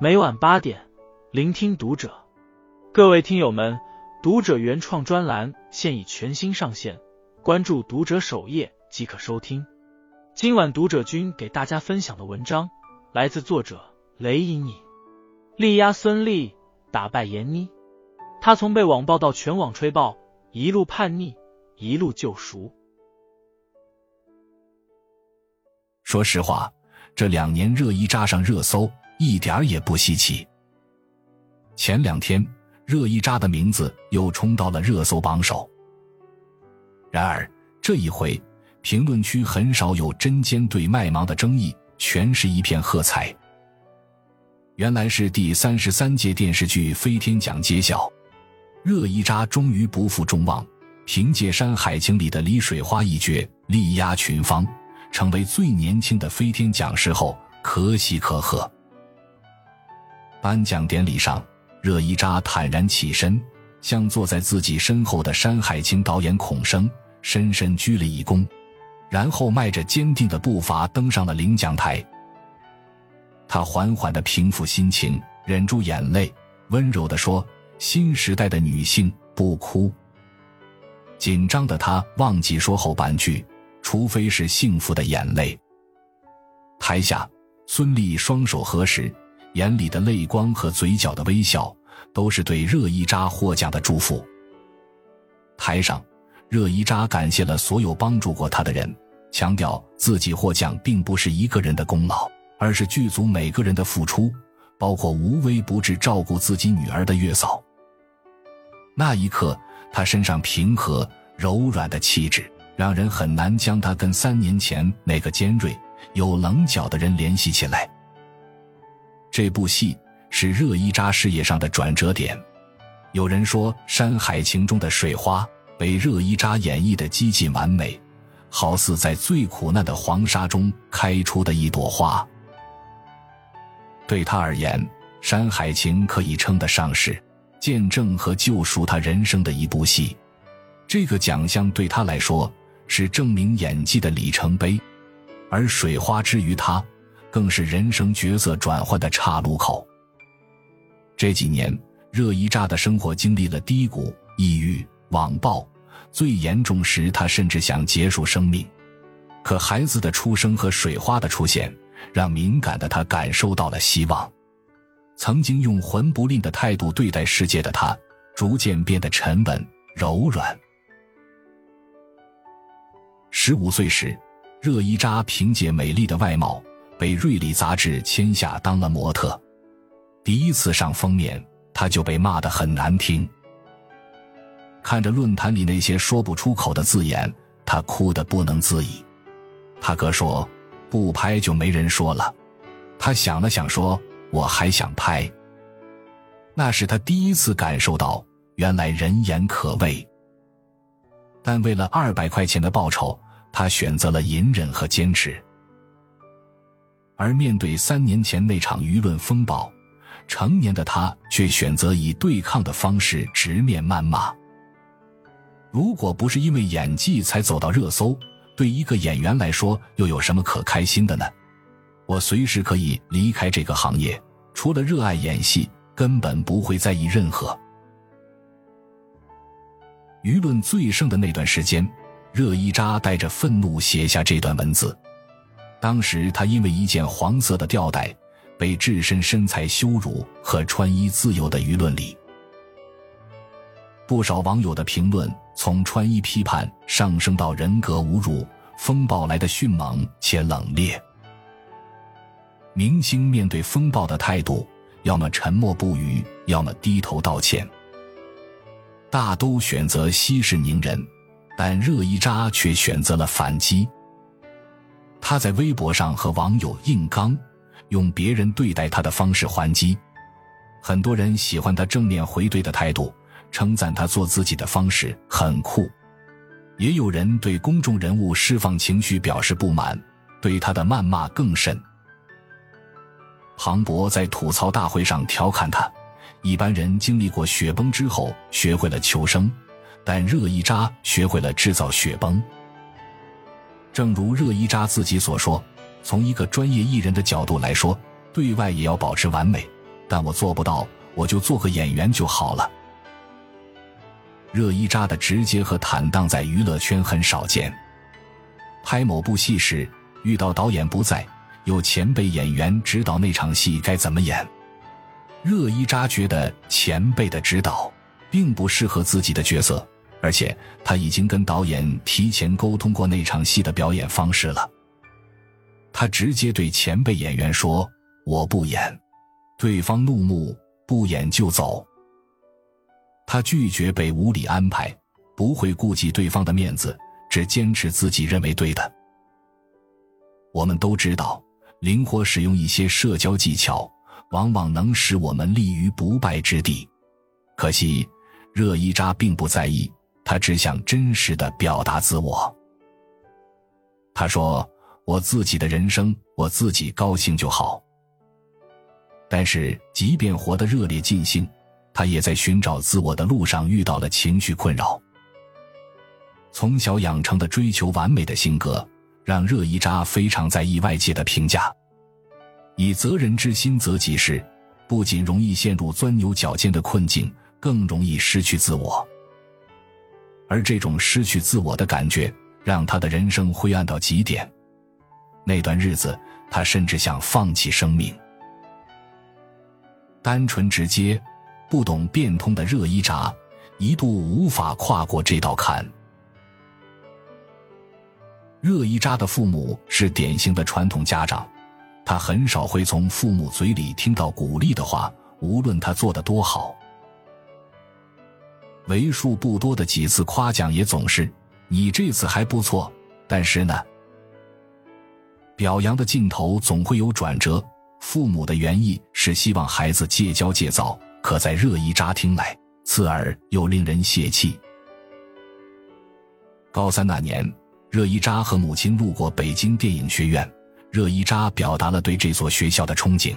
每晚八点，聆听读者。各位听友们，读者原创专栏现已全新上线，关注读者首页即可收听。今晚读者君给大家分享的文章来自作者雷隐隐。力压孙俪，打败闫妮。他从被网暴到全网吹爆，一路叛逆，一路救赎。说实话，这两年热议扎上热搜。一点儿也不稀奇。前两天，热依扎的名字又冲到了热搜榜首。然而这一回，评论区很少有针尖对麦芒的争议，全是一片喝彩。原来是第三十三届电视剧飞天奖揭晓，热依扎终于不负众望，凭借《山海情》里的李水花一角力压群芳，成为最年轻的飞天奖视后，可喜可贺。颁奖典礼上，热依扎坦然起身，向坐在自己身后的《山海情》导演孔生深深鞠了一躬，然后迈着坚定的步伐登上了领奖台。他缓缓的平复心情，忍住眼泪，温柔的说：“新时代的女性不哭。”紧张的他忘记说后半句：“除非是幸福的眼泪。”台下，孙俪双手合十。眼里的泪光和嘴角的微笑，都是对热依扎获奖的祝福。台上，热依扎感谢了所有帮助过他的人，强调自己获奖并不是一个人的功劳，而是剧组每个人的付出，包括无微不至照顾自己女儿的月嫂。那一刻，他身上平和柔软的气质，让人很难将他跟三年前那个尖锐有棱角的人联系起来。这部戏是热依扎事业上的转折点。有人说，《山海情》中的水花被热依扎演绎的极尽完美，好似在最苦难的黄沙中开出的一朵花。对他而言，《山海情》可以称得上是见证和救赎他人生的一部戏。这个奖项对他来说是证明演技的里程碑，而水花之于他。更是人生角色转换的岔路口。这几年，热依扎的生活经历了低谷、抑郁、网暴，最严重时，他甚至想结束生命。可孩子的出生和水花的出现，让敏感的他感受到了希望。曾经用魂不吝的态度对待世界的他，逐渐变得沉稳柔软。十五岁时，热依扎凭借美丽的外貌。被《瑞丽》杂志签下当了模特，第一次上封面，他就被骂得很难听。看着论坛里那些说不出口的字眼，他哭得不能自已。他哥说：“不拍就没人说了。”他想了想说：“我还想拍。”那是他第一次感受到原来人言可畏。但为了二百块钱的报酬，他选择了隐忍和坚持。而面对三年前那场舆论风暴，成年的他却选择以对抗的方式直面谩骂。如果不是因为演技才走到热搜，对一个演员来说又有什么可开心的呢？我随时可以离开这个行业，除了热爱演戏，根本不会在意任何。舆论最盛的那段时间，热依扎带着愤怒写下这段文字。当时他因为一件黄色的吊带，被置身身材羞辱和穿衣自由的舆论里。不少网友的评论从穿衣批判上升到人格侮辱，风暴来的迅猛且冷冽。明星面对风暴的态度，要么沉默不语，要么低头道歉，大都选择息事宁人，但热依扎却选择了反击。他在微博上和网友硬刚，用别人对待他的方式还击。很多人喜欢他正面回怼的态度，称赞他做自己的方式很酷。也有人对公众人物释放情绪表示不满，对他的谩骂更甚。庞博在吐槽大会上调侃他：“一般人经历过雪崩之后学会了求生，但热依扎学会了制造雪崩。”正如热依扎自己所说，从一个专业艺人的角度来说，对外也要保持完美，但我做不到，我就做个演员就好了。热依扎的直接和坦荡在娱乐圈很少见。拍某部戏时，遇到导演不在，有前辈演员指导那场戏该怎么演。热依扎觉得前辈的指导并不适合自己的角色，而且他已经跟导演提前沟通过那场戏的表演方式了。他直接对前辈演员说：“我不演。”对方怒目，不演就走。他拒绝被无理安排，不会顾及对方的面子，只坚持自己认为对的。我们都知道，灵活使用一些社交技巧，往往能使我们立于不败之地。可惜，热依扎并不在意，他只想真实的表达自我。他说：“我自己的人生，我自己高兴就好。”但是，即便活得热烈尽兴。他也在寻找自我的路上遇到了情绪困扰。从小养成的追求完美的性格，让热依扎非常在意外界的评价。以责人之心责己事，不仅容易陷入钻牛角尖的困境，更容易失去自我。而这种失去自我的感觉，让他的人生灰暗到极点。那段日子，他甚至想放弃生命。单纯直接。不懂变通的热依扎，一度无法跨过这道坎。热依扎的父母是典型的传统家长，他很少会从父母嘴里听到鼓励的话，无论他做的多好。为数不多的几次夸奖也总是“你这次还不错”，但是呢，表扬的尽头总会有转折。父母的原意是希望孩子戒骄戒躁。可在热依扎听来，刺耳又令人泄气。高三那年，热依扎和母亲路过北京电影学院，热依扎表达了对这所学校的憧憬。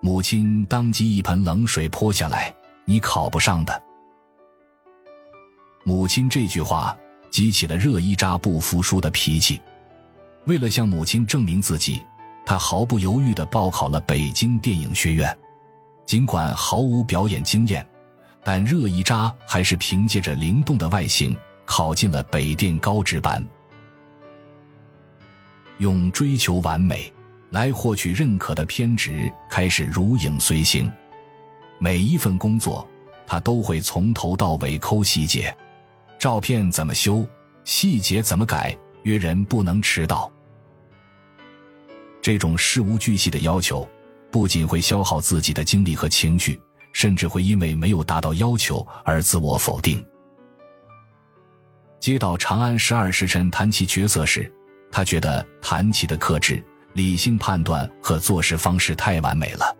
母亲当即一盆冷水泼下来：“你考不上的。”母亲这句话激起了热依扎不服输的脾气。为了向母亲证明自己，他毫不犹豫地报考了北京电影学院。尽管毫无表演经验，但热依扎还是凭借着灵动的外形考进了北电高职班。用追求完美来获取认可的偏执开始如影随形。每一份工作，他都会从头到尾抠细节，照片怎么修，细节怎么改，约人不能迟到。这种事无巨细的要求。不仅会消耗自己的精力和情绪，甚至会因为没有达到要求而自我否定。接到《长安十二时辰》谈其角色时，他觉得谭琪的克制、理性判断和做事方式太完美了。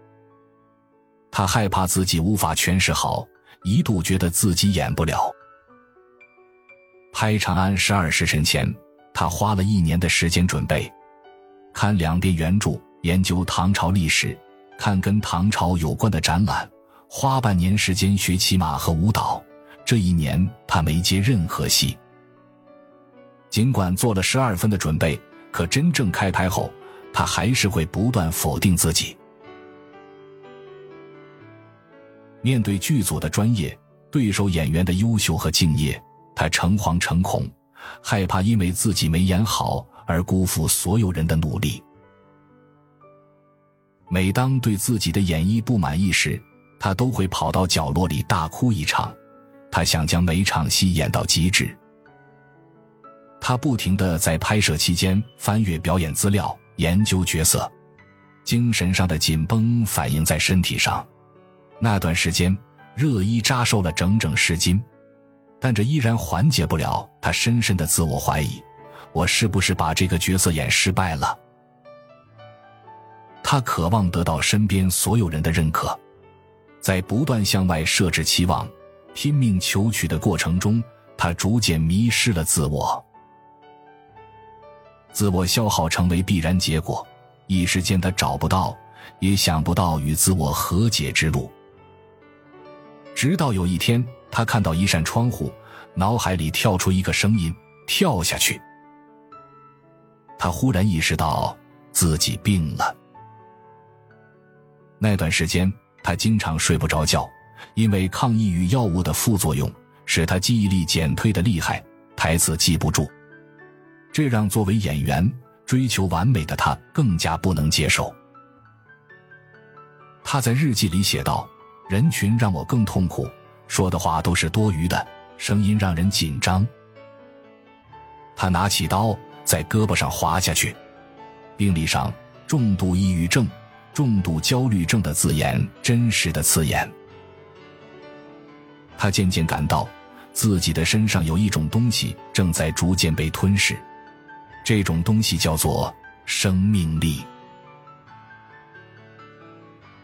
他害怕自己无法诠释好，一度觉得自己演不了。拍《长安十二时辰》前，他花了一年的时间准备，看两遍原著。研究唐朝历史，看跟唐朝有关的展览，花半年时间学骑马和舞蹈。这一年他没接任何戏。尽管做了十二分的准备，可真正开拍后，他还是会不断否定自己。面对剧组的专业，对手演员的优秀和敬业，他诚惶诚恐，害怕因为自己没演好而辜负所有人的努力。每当对自己的演绎不满意时，他都会跑到角落里大哭一场。他想将每场戏演到极致。他不停的在拍摄期间翻阅表演资料，研究角色，精神上的紧绷反映在身体上。那段时间，热依扎瘦了整整十斤，但这依然缓解不了他深深的自我怀疑：我是不是把这个角色演失败了？他渴望得到身边所有人的认可，在不断向外设置期望、拼命求取的过程中，他逐渐迷失了自我，自我消耗成为必然结果。一时间，他找不到，也想不到与自我和解之路。直到有一天，他看到一扇窗户，脑海里跳出一个声音：“跳下去。”他忽然意识到自己病了。那段时间，他经常睡不着觉，因为抗抑郁药物的副作用使他记忆力减退的厉害，台词记不住。这让作为演员追求完美的他更加不能接受。他在日记里写道：“人群让我更痛苦，说的话都是多余的，声音让人紧张。”他拿起刀在胳膊上划下去，病历上“重度抑郁症”“重度焦虑症”的字眼真实的刺眼。他渐渐感到自己的身上有一种东西正在逐渐被吞噬，这种东西叫做生命力。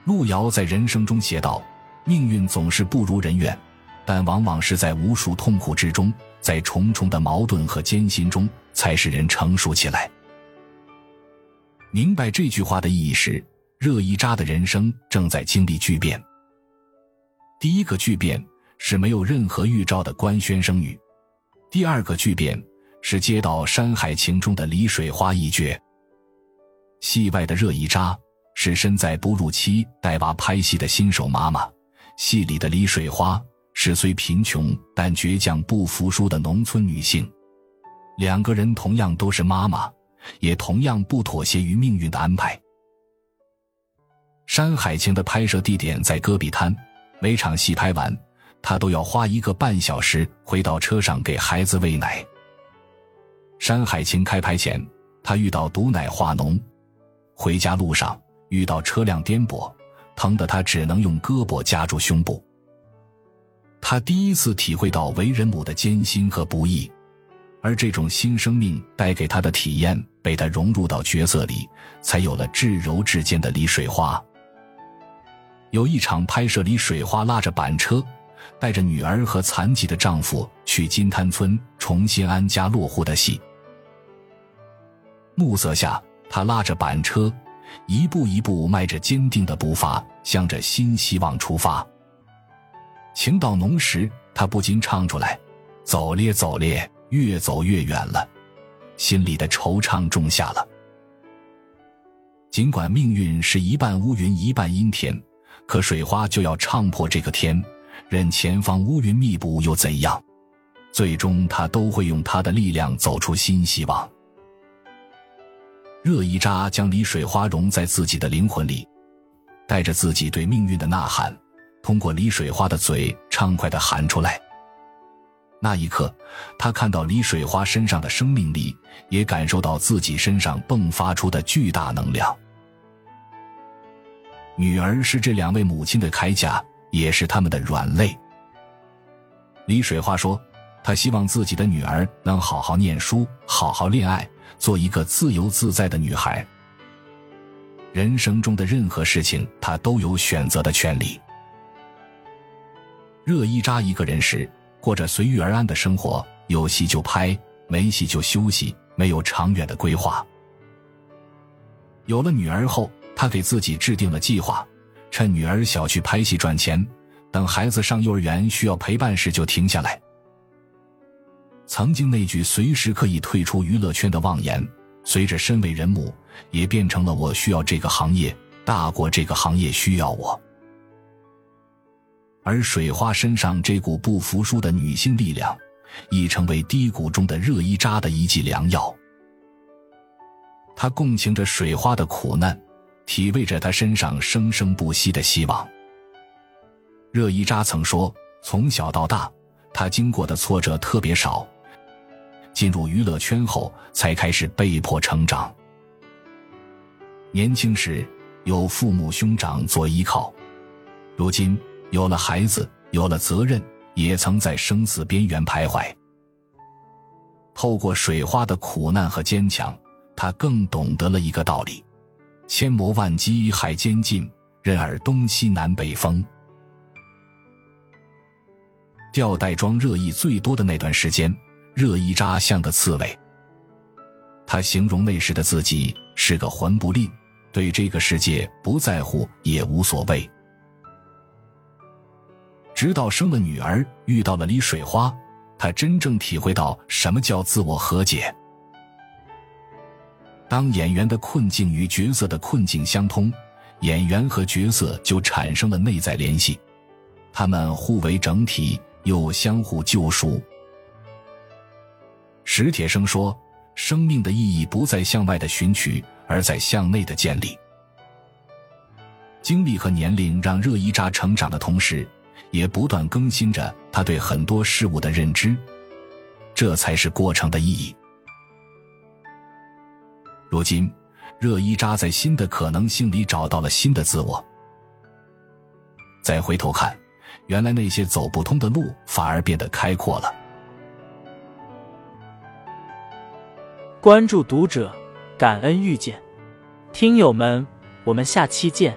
路遥在人生中写道：“命运总是不如人愿，但往往是在无数痛苦之中，在重重的矛盾和艰辛中，才使人成熟起来。”明白这句话的意义时，热依扎的人生正在经历巨变。第一个巨变是没有任何预兆的官宣生女；第二个巨变是接到《山海情》中的李水花一角。戏外的热依扎。是身在哺乳期带娃拍戏的新手妈妈，戏里的李水花是虽贫穷但倔强不服输的农村女性，两个人同样都是妈妈，也同样不妥协于命运的安排。《山海情》的拍摄地点在戈壁滩，每场戏拍完，她都要花一个半小时回到车上给孩子喂奶。《山海情》开拍前，她遇到毒奶化脓，回家路上。遇到车辆颠簸，疼得他只能用胳膊夹住胸部。他第一次体会到为人母的艰辛和不易，而这种新生命带给他的体验被他融入到角色里，才有了至柔至坚的李水花。有一场拍摄，李水花拉着板车，带着女儿和残疾的丈夫去金滩村重新安家落户的戏。暮色下，他拉着板车。一步一步迈着坚定的步伐，向着新希望出发。情到浓时，他不禁唱出来：“走咧走咧，越走越远了。”心里的惆怅种下了。尽管命运是一半乌云一半阴天，可水花就要唱破这个天，任前方乌云密布又怎样？最终，他都会用他的力量走出新希望。热一扎将李水花融在自己的灵魂里，带着自己对命运的呐喊，通过李水花的嘴畅快的喊出来。那一刻，他看到李水花身上的生命力，也感受到自己身上迸发出的巨大能量。女儿是这两位母亲的铠甲，也是他们的软肋。李水花说：“他希望自己的女儿能好好念书，好好恋爱。”做一个自由自在的女孩。人生中的任何事情，她都有选择的权利。热依扎一个人时，过着随遇而安的生活，有戏就拍，没戏就休息，没有长远的规划。有了女儿后，他给自己制定了计划，趁女儿小去拍戏赚钱，等孩子上幼儿园需要陪伴时就停下来。曾经那句随时可以退出娱乐圈的妄言，随着身为人母，也变成了我需要这个行业大过这个行业需要我。而水花身上这股不服输的女性力量，已成为低谷中的热依扎的一剂良药。他共情着水花的苦难，体味着她身上生生不息的希望。热依扎曾说：“从小到大，她经过的挫折特别少。”进入娱乐圈后，才开始被迫成长。年轻时有父母兄长做依靠，如今有了孩子，有了责任，也曾在生死边缘徘徊。透过水花的苦难和坚强，他更懂得了一个道理：千磨万击还坚劲，任尔东西南北风。吊带装热议最多的那段时间。热依扎像个刺猬，他形容那时的自己是个魂不吝，对这个世界不在乎也无所谓。直到生了女儿，遇到了李水花，他真正体会到什么叫自我和解。当演员的困境与角色的困境相通，演员和角色就产生了内在联系，他们互为整体，又相互救赎。史铁生说：“生命的意义不在向外的寻取，而在向内的建立。”经历和年龄让热依扎成长的同时，也不断更新着他对很多事物的认知，这才是过程的意义。如今。热依扎在新的可能性里找到了新的自我。再回头看，原来那些走不通的路反而变得开阔了。关注读者，感恩遇见，听友们，我们下期见。